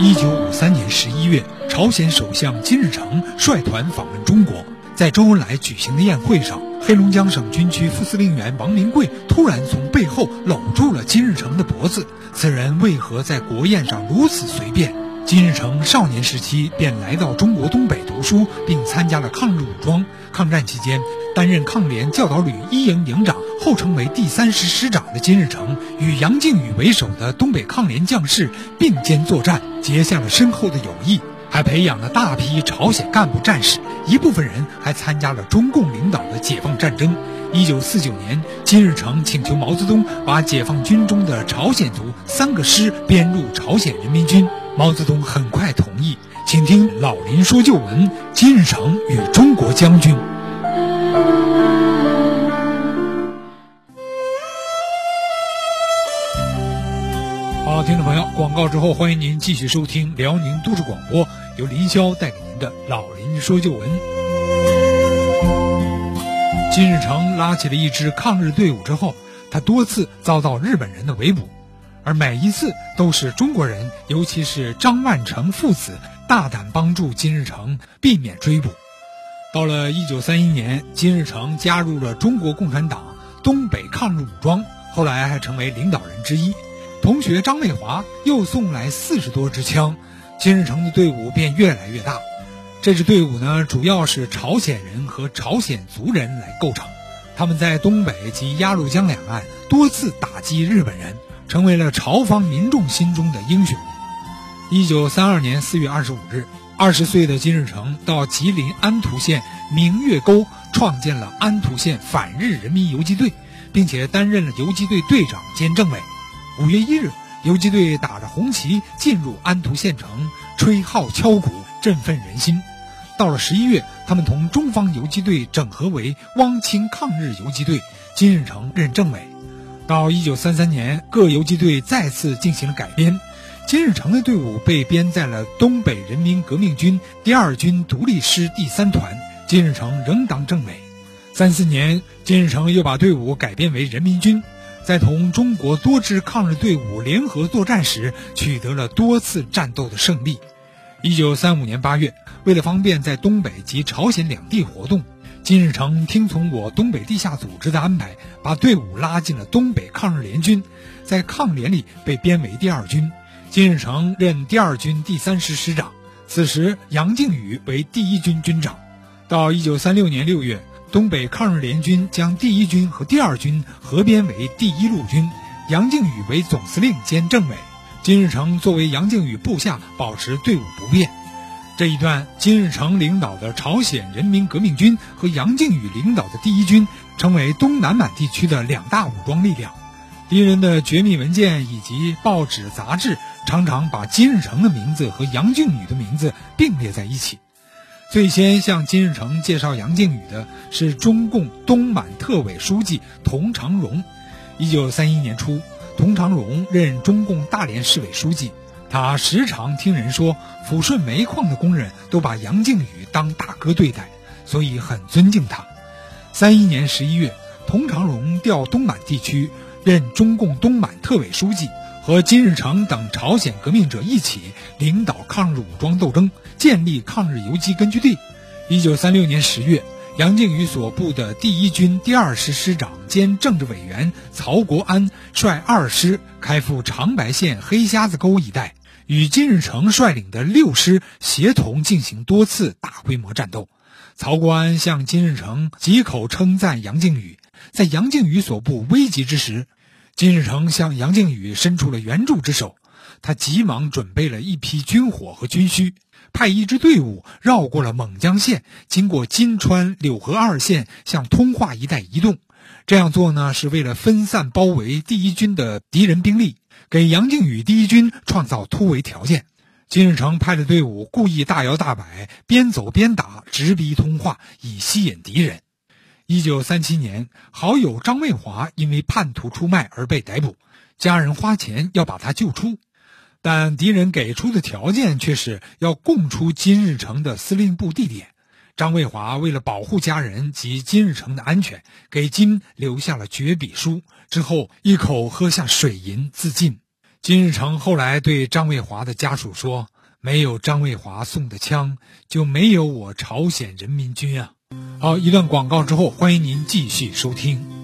一九五三年十一月，朝鲜首相金日成率团访问中国，在周恩来举行的宴会上，黑龙江省军区副司令员王明贵突然从背后搂住了金日成的脖子。此人为何在国宴上如此随便？金日成少年时期便来到中国东北读书，并参加了抗日武装。抗战期间，担任抗联教导旅一营营长，后成为第三师师长的金日成，与杨靖宇为首的东北抗联将士并肩作战，结下了深厚的友谊，还培养了大批朝鲜干部战士。一部分人还参加了中共领导的解放战争。一九四九年，金日成请求毛泽东把解放军中的朝鲜族三个师编入朝鲜人民军，毛泽东很快同意。请听老林说旧闻：金日成与中国将军。好，听众朋友，广告之后，欢迎您继续收听辽宁都市广播，由林霄带给您的老林说旧闻。金日成拉起了一支抗日队伍之后，他多次遭到日本人的围捕，而每一次都是中国人，尤其是张万成父子。大胆帮助金日成避免追捕。到了一九三一年，金日成加入了中国共产党东北抗日武装，后来还成为领导人之一。同学张卫华又送来四十多支枪，金日成的队伍便越来越大。这支队伍呢，主要是朝鲜人和朝鲜族人来构成。他们在东北及鸭绿江两岸多次打击日本人，成为了朝方民众心中的英雄。一九三二年四月二十五日，二十岁的金日成到吉林安图县明月沟创建了安图县反日人民游击队，并且担任了游击队队长兼政委。五月一日，游击队打着红旗进入安图县城，吹号敲鼓，振奋人心。到了十一月，他们同中方游击队整合为汪清抗日游击队，金日成任政委。到一九三三年，各游击队再次进行了改编。金日成的队伍被编在了东北人民革命军第二军独立师第三团，金日成仍当政委。三四年，金日成又把队伍改编为人民军，在同中国多支抗日队伍联合作战时，取得了多次战斗的胜利。一九三五年八月，为了方便在东北及朝鲜两地活动，金日成听从我东北地下组织的安排，把队伍拉进了东北抗日联军，在抗联里被编为第二军。金日成任第二军第三师师长，此时杨靖宇为第一军军长。到一九三六年六月，东北抗日联军将第一军和第二军合编为第一路军，杨靖宇为总司令兼政委。金日成作为杨靖宇部下，保持队伍不变。这一段，金日成领导的朝鲜人民革命军和杨靖宇领导的第一军，成为东南满地区的两大武装力量。敌人的绝密文件以及报纸杂志。常常把金日成的名字和杨靖宇的名字并列在一起。最先向金日成介绍杨靖宇的是中共东满特委书记佟长荣。一九三一年初，佟长荣任中共大连市委书记，他时常听人说，抚顺煤矿的工人都把杨靖宇当大哥对待，所以很尊敬他。三一年十一月，佟长荣调东满地区，任中共东满特委书记。和金日成等朝鲜革命者一起领导抗日武装斗争，建立抗日游击根据地。一九三六年十月，杨靖宇所部的第一军第二师师长兼政治委员曹国安率二师开赴长白县黑瞎子沟一带，与金日成率领的六师协同进行多次大规模战斗。曹国安向金日成几口称赞杨靖宇，在杨靖宇所部危急之时。金日成向杨靖宇伸出了援助之手，他急忙准备了一批军火和军需，派一支队伍绕过了勐江县，经过金川、柳河二县，向通化一带移动。这样做呢，是为了分散包围第一军的敌人兵力，给杨靖宇第一军创造突围条件。金日成派的队伍故意大摇大摆，边走边打，直逼通化，以吸引敌人。一九三七年好友张卫华因为叛徒出卖而被逮捕家人花钱要把他救出。但敌人给出的条件却是要供出金日成的司令部地点。张卫华为了保护家人及金日成的安全给金留下了绝笔书之后一口喝下水银自尽。金日成后来对张卫华的家属说没有张卫华送的枪就没有我朝鲜人民军啊。好一段广告之后欢迎您继续收听。